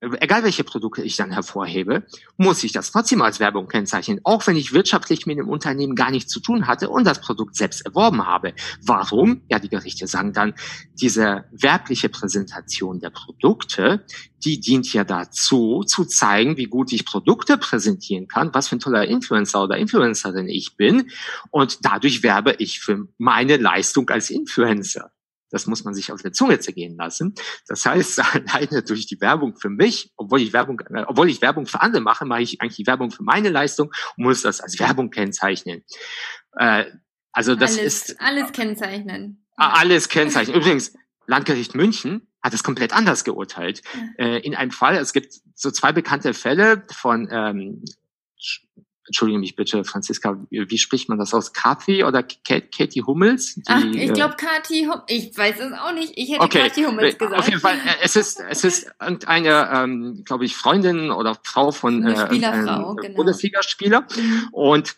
egal welche Produkte ich dann hervorhebe, muss ich das trotzdem als Werbung kennzeichnen, auch wenn ich wirtschaftlich mit dem Unternehmen gar nichts zu tun hatte und das Produkt selbst erworben habe. Warum? Ja, die Gerichte sagen dann, diese werbliche Präsentation der Produkte, die dient ja dazu, zu zeigen, wie gut ich Produkte präsentieren kann, was für ein toller Influencer oder Influencerin ich bin und dadurch werbe ich für meine Leistung als Influencer. Das muss man sich auf der Zunge zergehen lassen. Das heißt, alleine durch die Werbung für mich, obwohl ich Werbung, äh, obwohl ich Werbung für andere mache, mache ich eigentlich die Werbung für meine Leistung und muss das als Werbung kennzeichnen. Äh, also das alles, ist alles kennzeichnen. Alles kennzeichnen. Übrigens, Landgericht München hat es komplett anders geurteilt. Äh, in einem Fall, es gibt so zwei bekannte Fälle von ähm, entschuldige mich bitte, Franziska, wie, spricht man das aus? Kathi oder Katie Hummels? Die, Ach, ich glaube äh, Kathi Hummels, ich weiß es auch nicht, ich hätte okay. Kathi Hummels äh, gesagt. Auf jeden Fall, äh, es ist, es ist irgendeine, ähm, glaube ich, Freundin oder Frau von äh, einem genau. Bundesligaspieler mhm. und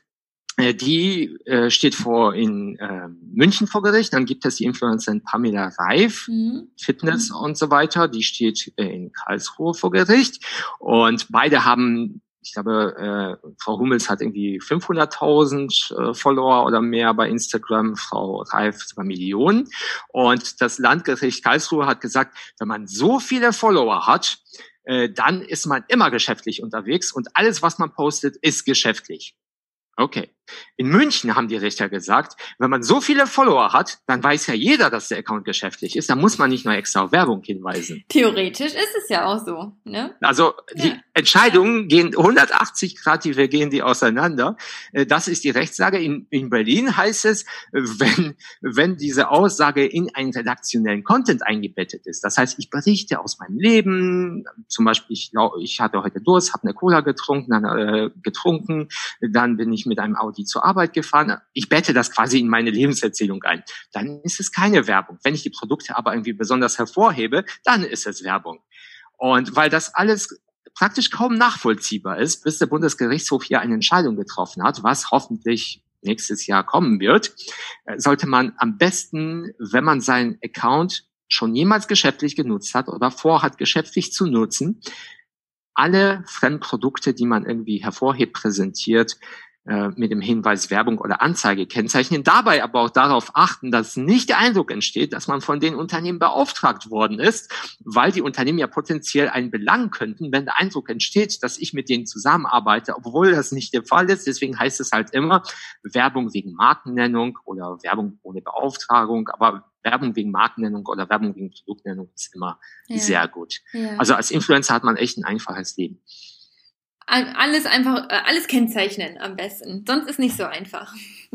die äh, steht vor in äh, München vor Gericht. Dann gibt es die Influencerin Pamela Reif, mhm. Fitness mhm. und so weiter. Die steht äh, in Karlsruhe vor Gericht. Und beide haben ich glaube, äh, Frau Hummels hat irgendwie 500.000 äh, Follower oder mehr bei Instagram, Frau Reif sogar Millionen. Und das Landgericht Karlsruhe hat gesagt, wenn man so viele Follower hat, äh, dann ist man immer geschäftlich unterwegs und alles, was man postet, ist geschäftlich. Okay. In München haben die Richter gesagt, wenn man so viele Follower hat, dann weiß ja jeder, dass der Account geschäftlich ist. Da muss man nicht nur extra auf Werbung hinweisen. Theoretisch ist es ja auch so. Ne? Also die Entscheidungen gehen 180 Grad, die wir gehen die auseinander. Äh, das ist die Rechtslage. In, in Berlin heißt es, wenn, wenn diese Aussage in einen redaktionellen Content eingebettet ist. Das heißt, ich berichte aus meinem Leben. Zum Beispiel, ich, ich hatte heute Durst, habe eine Cola getrunken, dann, äh, getrunken, dann bin ich mit einem Auto die zur Arbeit gefahren. Ich bette das quasi in meine Lebenserzählung ein. Dann ist es keine Werbung. Wenn ich die Produkte aber irgendwie besonders hervorhebe, dann ist es Werbung. Und weil das alles praktisch kaum nachvollziehbar ist, bis der Bundesgerichtshof hier eine Entscheidung getroffen hat, was hoffentlich nächstes Jahr kommen wird, äh, sollte man am besten, wenn man seinen Account schon jemals geschäftlich genutzt hat oder vorhat, geschäftlich zu nutzen, alle Fremdprodukte, die man irgendwie hervorhebt, präsentiert, mit dem Hinweis Werbung oder Anzeige kennzeichnen, dabei aber auch darauf achten, dass nicht der Eindruck entsteht, dass man von den Unternehmen beauftragt worden ist, weil die Unternehmen ja potenziell einen belangen könnten, wenn der Eindruck entsteht, dass ich mit denen zusammenarbeite, obwohl das nicht der Fall ist. Deswegen heißt es halt immer Werbung wegen Markennennung oder Werbung ohne Beauftragung, aber Werbung wegen Markennennung oder Werbung wegen Produktnennung ist immer ja. sehr gut. Ja. Also als Influencer hat man echt ein einfaches Leben alles einfach, äh, alles kennzeichnen am besten. Sonst ist nicht so einfach.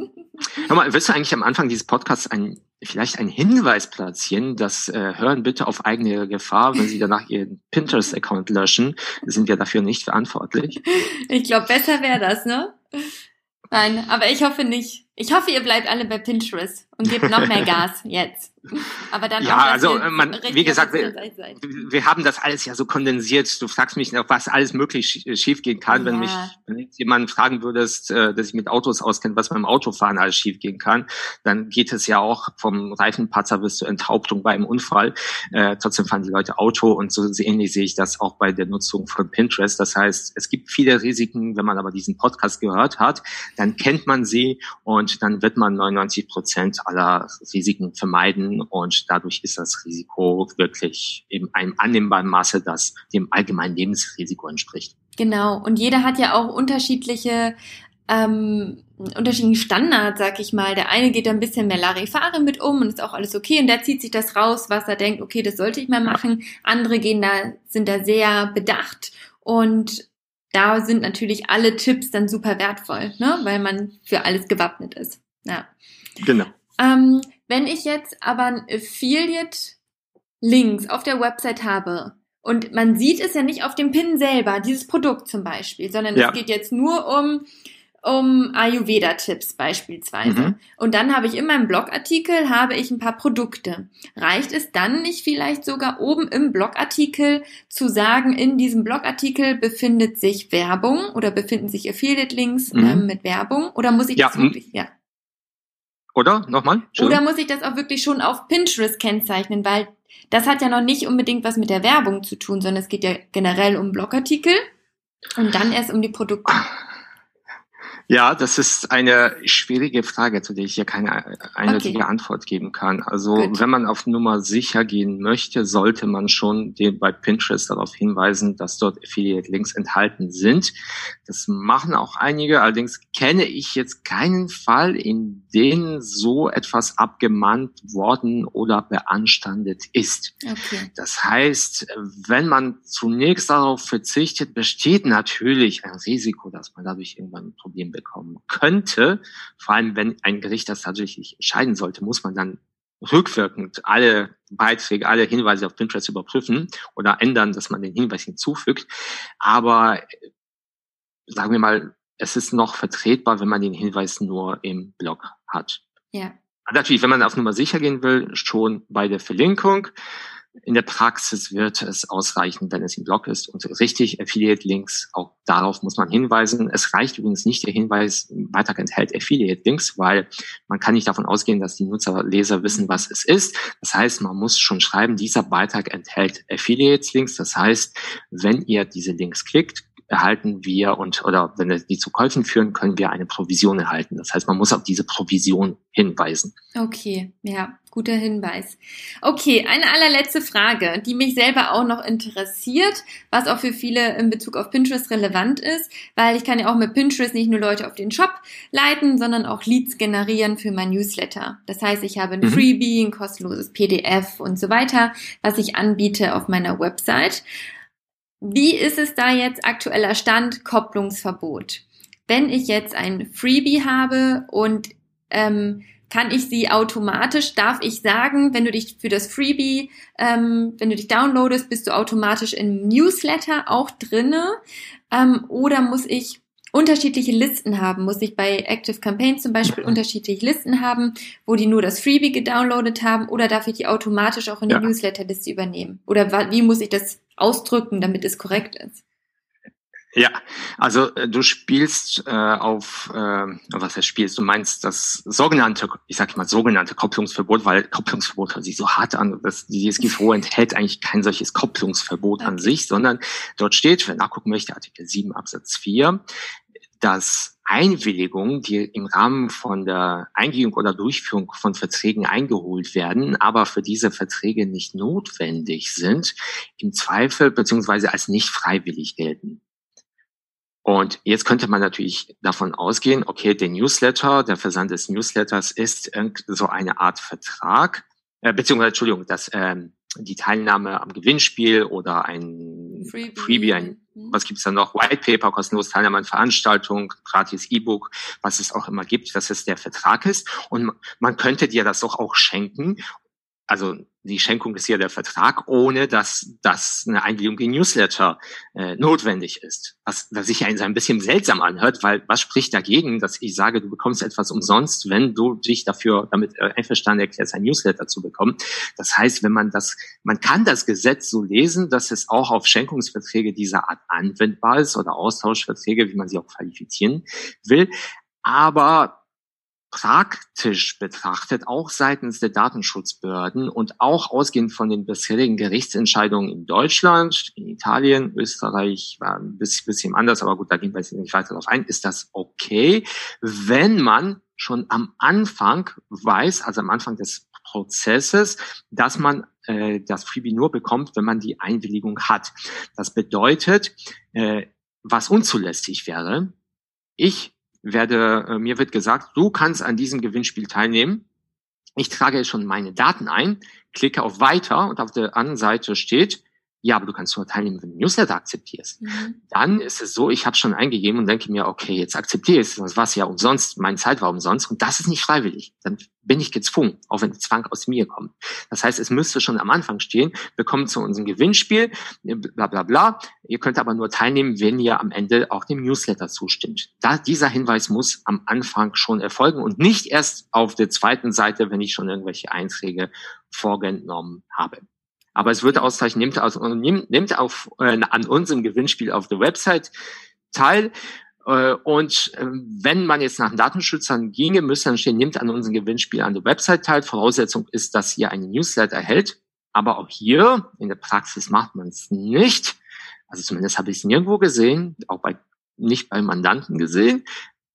Hör mal, willst du eigentlich am Anfang dieses Podcasts ein, vielleicht einen Hinweis platzieren, dass äh, hören bitte auf eigene Gefahr, wenn Sie danach Ihren Pinterest-Account löschen, sind wir dafür nicht verantwortlich. Ich glaube, besser wäre das, ne? Nein, aber ich hoffe nicht. Ich hoffe, ihr bleibt alle bei Pinterest und gebt noch mehr Gas jetzt. Aber dann ja, auch, also man, wie gesagt, wir, wir, haben das alles ja so kondensiert. Du fragst mich noch, was alles möglich schiefgehen kann, ja. wenn mich wenn jemand fragen würdest, äh, dass ich mit Autos auskenne, was beim Autofahren alles schiefgehen kann, dann geht es ja auch vom Reifenpatzer bis zur Enthauptung bei einem Unfall. Äh, trotzdem fahren die Leute Auto und so ähnlich sehe ich das auch bei der Nutzung von Pinterest. Das heißt, es gibt viele Risiken. Wenn man aber diesen Podcast gehört hat, dann kennt man sie und dann wird man 99 Prozent aller Risiken vermeiden und dadurch ist das Risiko wirklich in einem annehmbaren Maße, das dem allgemeinen Lebensrisiko entspricht. Genau. Und jeder hat ja auch unterschiedliche ähm, unterschiedlichen Standards, sag ich mal. Der eine geht da ein bisschen mehr Larifare mit um und ist auch alles okay und der zieht sich das raus, was er denkt, okay, das sollte ich mal machen. Andere gehen da, sind da sehr bedacht und da sind natürlich alle Tipps dann super wertvoll, ne? weil man für alles gewappnet ist. Ja. Genau. Ähm, wenn ich jetzt aber ein Affiliate-Links auf der Website habe und man sieht es ja nicht auf dem Pin selber, dieses Produkt zum Beispiel, sondern ja. es geht jetzt nur um um Ayurveda-Tipps beispielsweise. Mhm. Und dann habe ich in meinem Blogartikel habe ich ein paar Produkte. Reicht es dann nicht vielleicht sogar oben im Blogartikel zu sagen, in diesem Blogartikel befindet sich Werbung oder befinden sich Affiliate-Links mhm. ähm, mit Werbung? Oder muss ich ja. das wirklich, ja. Oder? Nochmal? Oder muss ich das auch wirklich schon auf Pinterest kennzeichnen? Weil das hat ja noch nicht unbedingt was mit der Werbung zu tun, sondern es geht ja generell um Blogartikel und dann erst um die Produkte. Ja, das ist eine schwierige Frage, zu der ich hier keine eindeutige okay. Antwort geben kann. Also Good. wenn man auf Nummer sicher gehen möchte, sollte man schon den bei Pinterest darauf hinweisen, dass dort Affiliate-Links enthalten sind. Das machen auch einige. Allerdings kenne ich jetzt keinen Fall, in dem so etwas abgemahnt worden oder beanstandet ist. Okay. Das heißt, wenn man zunächst darauf verzichtet, besteht natürlich ein Risiko, dass man dadurch irgendwann ein Problem bekommen könnte. Vor allem, wenn ein Gericht das tatsächlich entscheiden sollte, muss man dann rückwirkend alle Beiträge, alle Hinweise auf Pinterest überprüfen oder ändern, dass man den Hinweis hinzufügt. Aber sagen wir mal, es ist noch vertretbar, wenn man den Hinweis nur im Blog hat. Ja. Natürlich, wenn man auf Nummer sicher gehen will, schon bei der Verlinkung. In der Praxis wird es ausreichen, wenn es im Blog ist und richtig Affiliate-Links, auch darauf muss man hinweisen. Es reicht übrigens nicht der Hinweis, Beitrag enthält Affiliate-Links, weil man kann nicht davon ausgehen, dass die Nutzer, Leser wissen, was es ist. Das heißt, man muss schon schreiben, dieser Beitrag enthält Affiliate-Links. Das heißt, wenn ihr diese Links klickt, erhalten wir und oder wenn die zu Käufen führen, können wir eine Provision erhalten. Das heißt, man muss auf diese Provision hinweisen. Okay, ja, guter Hinweis. Okay, eine allerletzte Frage, die mich selber auch noch interessiert, was auch für viele in Bezug auf Pinterest relevant ist, weil ich kann ja auch mit Pinterest nicht nur Leute auf den Shop leiten, sondern auch Leads generieren für mein Newsletter. Das heißt, ich habe ein mhm. Freebie, ein kostenloses PDF und so weiter, was ich anbiete auf meiner Website. Wie ist es da jetzt aktueller Stand Kopplungsverbot? Wenn ich jetzt ein Freebie habe und ähm, kann ich sie automatisch, darf ich sagen, wenn du dich für das Freebie, ähm, wenn du dich downloadest, bist du automatisch im Newsletter auch drinne ähm, oder muss ich unterschiedliche Listen haben. Muss ich bei Active Campaign zum Beispiel unterschiedliche Listen haben, wo die nur das Freebie gedownloadet haben oder darf ich die automatisch auch in die ja. Newsletterliste übernehmen? Oder wie muss ich das ausdrücken, damit es korrekt ist? Ja, also äh, du spielst äh, auf, äh, was heißt spielst, du meinst das sogenannte, ich sag mal sogenannte Kopplungsverbot, weil Kopplungsverbot hört sich so hart an. Das, die DSGVO enthält eigentlich kein solches Kopplungsverbot okay. an sich, sondern dort steht, wer nachgucken möchte, Artikel 7 Absatz 4, dass Einwilligungen, die im Rahmen von der Eingehung oder Durchführung von Verträgen eingeholt werden, aber für diese Verträge nicht notwendig sind, im Zweifel beziehungsweise als nicht freiwillig gelten. Und jetzt könnte man natürlich davon ausgehen, okay, der Newsletter, der Versand des Newsletters ist so eine Art Vertrag, äh, beziehungsweise, Entschuldigung, das, ähm, die Teilnahme am Gewinnspiel oder ein Freebie, Freebie ein. Was gibt's da noch, White Paper, kostenlos Teilnahme an Veranstaltung, gratis E-Book, was es auch immer gibt, dass es der Vertrag ist. Und man könnte dir das doch auch schenken. Also die Schenkung ist ja der Vertrag, ohne dass, dass eine Einwilligung in Newsletter äh, notwendig ist. Was, was sich ja ein bisschen seltsam anhört, weil was spricht dagegen, dass ich sage, du bekommst etwas umsonst, wenn du dich dafür damit äh, einverstanden erklärst, ein Newsletter zu bekommen. Das heißt, wenn man das, man kann das Gesetz so lesen, dass es auch auf Schenkungsverträge dieser Art anwendbar ist oder Austauschverträge, wie man sie auch qualifizieren will. Aber praktisch betrachtet, auch seitens der Datenschutzbehörden und auch ausgehend von den bisherigen Gerichtsentscheidungen in Deutschland, in Italien, Österreich war ein bisschen, bisschen anders, aber gut, da gehen wir jetzt nicht weiter darauf ein, ist das okay, wenn man schon am Anfang weiß, also am Anfang des Prozesses, dass man äh, das Freebie nur bekommt, wenn man die Einwilligung hat. Das bedeutet, äh, was unzulässig wäre, ich werde, äh, mir wird gesagt, du kannst an diesem Gewinnspiel teilnehmen. Ich trage schon meine Daten ein, klicke auf Weiter und auf der anderen Seite steht, ja, aber du kannst nur teilnehmen, wenn du Newsletter akzeptierst. Mhm. Dann ist es so, ich habe schon eingegeben und denke mir, okay, jetzt akzeptiere ich es, das war ja umsonst, meine Zeit war umsonst und das ist nicht freiwillig. Dann bin ich gezwungen, auch wenn der Zwang aus mir kommt. Das heißt, es müsste schon am Anfang stehen, wir kommen zu unserem Gewinnspiel, bla bla bla. Ihr könnt aber nur teilnehmen, wenn ihr am Ende auch dem Newsletter zustimmt. Da, dieser Hinweis muss am Anfang schon erfolgen und nicht erst auf der zweiten Seite, wenn ich schon irgendwelche Einträge vorgenommen habe. Aber es wird ausreichen, nimmt, aus, nimmt, nimmt auf, äh, an unserem Gewinnspiel auf der Website teil. Äh, und äh, wenn man jetzt nach Datenschützern ginge, müsste dann stehen, nimmt an unserem Gewinnspiel an der Website teil. Voraussetzung ist, dass ihr einen Newsletter erhält. Aber auch hier, in der Praxis macht man es nicht. Also zumindest habe ich es nirgendwo gesehen, auch bei nicht bei Mandanten gesehen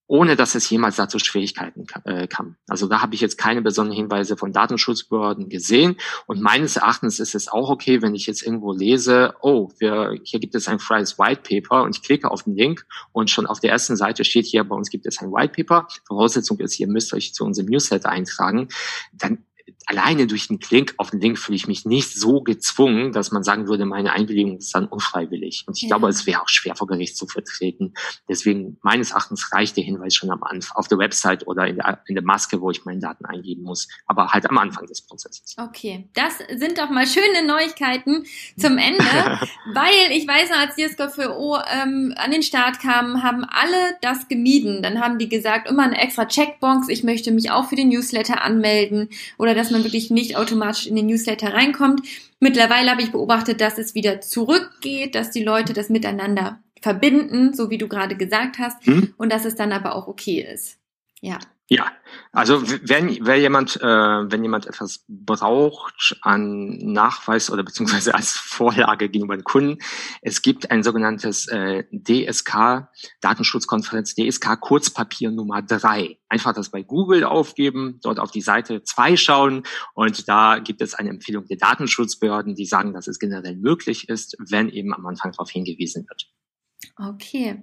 ohne dass es jemals dazu Schwierigkeiten äh, kam. Also da habe ich jetzt keine besonderen Hinweise von Datenschutzbehörden gesehen. Und meines Erachtens ist es auch okay, wenn ich jetzt irgendwo lese, oh, wir, hier gibt es ein freies White Paper und ich klicke auf den Link und schon auf der ersten Seite steht hier, bei uns gibt es ein White Paper. Voraussetzung ist, ihr müsst euch zu unserem Newsletter eintragen. Dann alleine durch den Link auf den Link fühle ich mich nicht so gezwungen, dass man sagen würde, meine Einwilligung ist dann unfreiwillig. Und ich ja. glaube, es wäre auch schwer vor Gericht zu vertreten. Deswegen meines Erachtens reicht der Hinweis schon am Anfang auf der Website oder in der, in der Maske, wo ich meine Daten eingeben muss, aber halt am Anfang des Prozesses. Okay, das sind doch mal schöne Neuigkeiten zum Ende, weil ich weiß, als DSGVO für O ähm, an den Start kam, haben alle das gemieden. Dann haben die gesagt, immer eine extra Checkbox, ich möchte mich auch für den Newsletter anmelden oder dass man wirklich nicht automatisch in den Newsletter reinkommt. Mittlerweile habe ich beobachtet, dass es wieder zurückgeht, dass die Leute das miteinander verbinden, so wie du gerade gesagt hast, hm? und dass es dann aber auch okay ist. Ja. Ja, also wenn, wenn jemand, äh, wenn jemand etwas braucht an Nachweis oder beziehungsweise als Vorlage gegenüber den Kunden, es gibt ein sogenanntes äh, DSK, Datenschutzkonferenz DSK Kurzpapier Nummer drei. Einfach das bei Google aufgeben, dort auf die Seite zwei schauen und da gibt es eine Empfehlung der Datenschutzbehörden, die sagen, dass es generell möglich ist, wenn eben am Anfang darauf hingewiesen wird. Okay,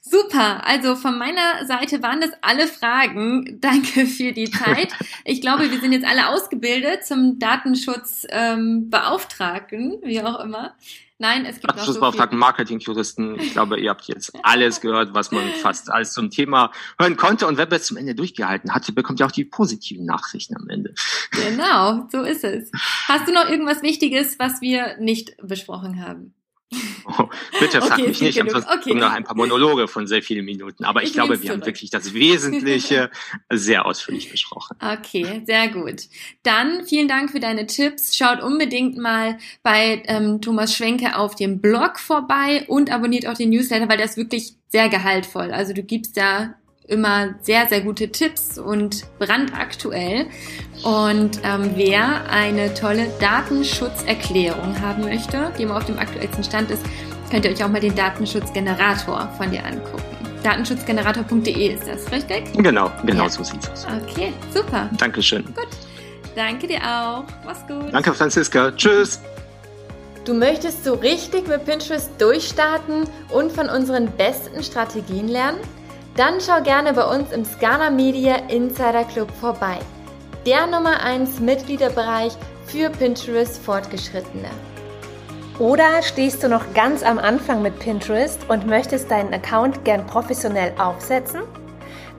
super. Also von meiner Seite waren das alle Fragen. Danke für die Zeit. Ich glaube, wir sind jetzt alle ausgebildet zum Datenschutzbeauftragten, ähm, wie auch immer. Nein, es gibt Datenschutzbeauftragten, so Marketingjuristen. Ich glaube, ihr habt jetzt alles gehört, was man fast alles zum Thema hören konnte. Und wer bis zum Ende durchgehalten hatte, bekommt ja auch die positiven Nachrichten am Ende. Genau, so ist es. Hast du noch irgendwas Wichtiges, was wir nicht besprochen haben? Oh, bitte frag okay, mich nicht, genug. einfach okay. noch ein paar Monologe von sehr vielen Minuten. Aber ich, ich glaube, wir zurück. haben wirklich das Wesentliche sehr ausführlich besprochen. Okay, sehr gut. Dann vielen Dank für deine Tipps. Schaut unbedingt mal bei ähm, Thomas Schwenke auf dem Blog vorbei und abonniert auch den Newsletter, weil der ist wirklich sehr gehaltvoll. Also du gibst da immer sehr, sehr gute Tipps und brandaktuell. Und ähm, wer eine tolle Datenschutzerklärung haben möchte, die immer auf dem aktuellsten Stand ist, könnt ihr euch auch mal den Datenschutzgenerator von dir angucken. Datenschutzgenerator.de ist das, richtig? Genau, genau ja. so sieht's aus. Okay, super. Dankeschön. Gut. Danke dir auch. Mach's gut. Danke, Franziska. Tschüss. Du möchtest so richtig mit Pinterest durchstarten und von unseren besten Strategien lernen? Dann schau gerne bei uns im Scana Media Insider Club vorbei. Der Nummer 1 Mitgliederbereich für Pinterest Fortgeschrittene. Oder stehst du noch ganz am Anfang mit Pinterest und möchtest deinen Account gern professionell aufsetzen?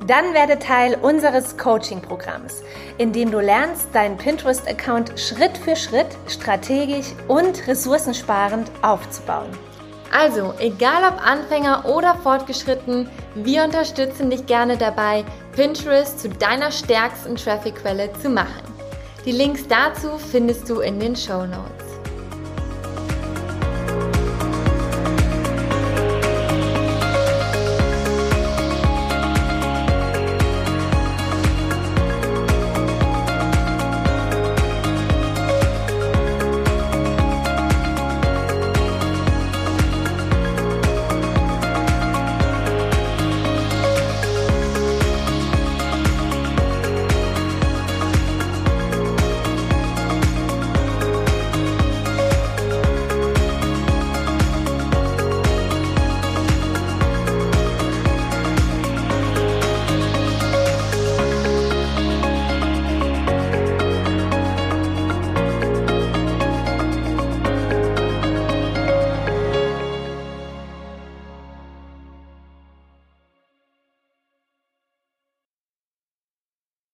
Dann werde Teil unseres Coaching-Programms, in dem du lernst, deinen Pinterest-Account Schritt für Schritt strategisch und ressourcensparend aufzubauen. Also, egal ob Anfänger oder fortgeschritten, wir unterstützen dich gerne dabei, Pinterest zu deiner stärksten Traffic-Quelle zu machen. Die Links dazu findest du in den Show Notes.